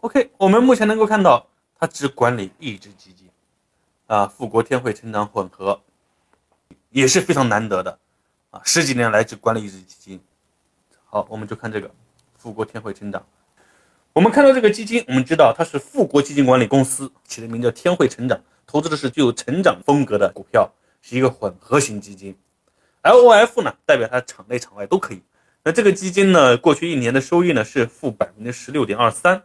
OK，我们目前能够看到，它只管理一只基金，啊，富国天惠成长混合，也是非常难得的，啊，十几年来只管理一只基金。好，我们就看这个富国天惠成长。我们看到这个基金，我们知道它是富国基金管理公司起的名叫天惠成长，投资的是具有成长风格的股票，是一个混合型基金。LOF 呢，代表它场内场外都可以。那这个基金呢，过去一年的收益呢是负百分之十六点二三。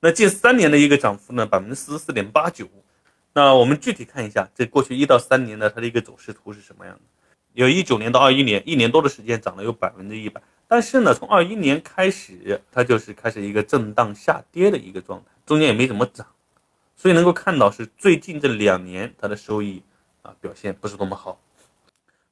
那近三年的一个涨幅呢，百分之四十四点八九。那我们具体看一下，这过去一到三年呢，它的一个走势图是什么样的？有一九年到二一年，一年多的时间涨了有百分之一百。但是呢，从二一年开始，它就是开始一个震荡下跌的一个状态，中间也没怎么涨。所以能够看到是最近这两年它的收益啊表现不是多么好。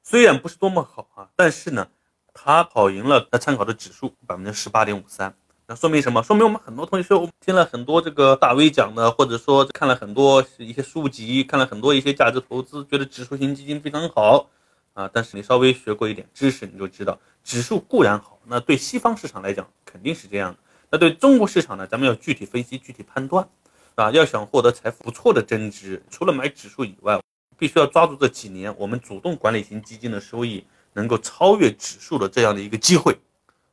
虽然不是多么好啊，但是呢，它跑赢了它参考的指数百分之十八点五三。那说明什么？说明我们很多同学说，听了很多这个大 V 讲的，或者说看了很多一些书籍，看了很多一些价值投资，觉得指数型基金非常好啊。但是你稍微学过一点知识，你就知道，指数固然好，那对西方市场来讲肯定是这样的。那对中国市场呢，咱们要具体分析、具体判断，啊，要想获得财富不错的增值，除了买指数以外，必须要抓住这几年我们主动管理型基金的收益能够超越指数的这样的一个机会，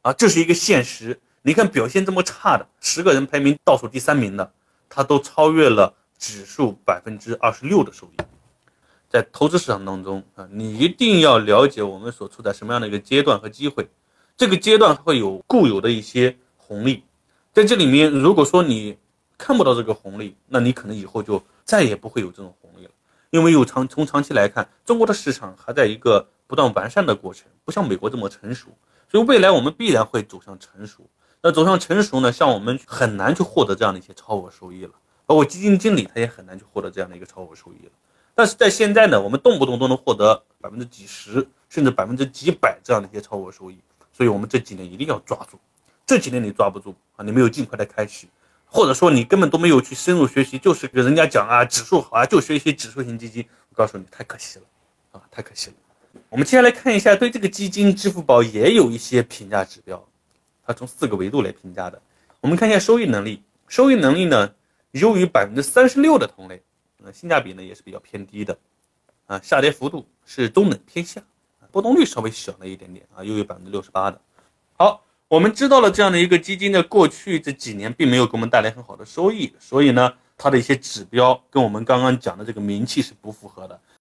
啊，这是一个现实。你看表现这么差的十个人排名倒数第三名的，他都超越了指数百分之二十六的收益。在投资市场当中啊，你一定要了解我们所处在什么样的一个阶段和机会。这个阶段会有固有的一些红利，在这里面，如果说你看不到这个红利，那你可能以后就再也不会有这种红利了。因为有长从长期来看，中国的市场还在一个不断完善的过程，不像美国这么成熟，所以未来我们必然会走向成熟。那走向成熟呢？像我们很难去获得这样的一些超额收益了，包括基金经理他也很难去获得这样的一个超额收益了。但是在现在呢，我们动不动都能获得百分之几十，甚至百分之几百这样的一些超额收益。所以我们这几年一定要抓住，这几年你抓不住啊，你没有尽快的开始，或者说你根本都没有去深入学习，就是给人家讲啊，指数好啊，就学一些指数型基金。我告诉你，太可惜了啊，太可惜了。我们接下来看一下，对这个基金，支付宝也有一些评价指标。从四个维度来评价的，我们看一下收益能力。收益能力呢，优于百分之三十六的同类，那性价比呢也是比较偏低的，啊，下跌幅度是中等偏下，波动率稍微小了一点点啊，优于百分之六十八的。好，我们知道了这样的一个基金的过去这几年并没有给我们带来很好的收益，所以呢，它的一些指标跟我们刚刚讲的这个名气是不符合的。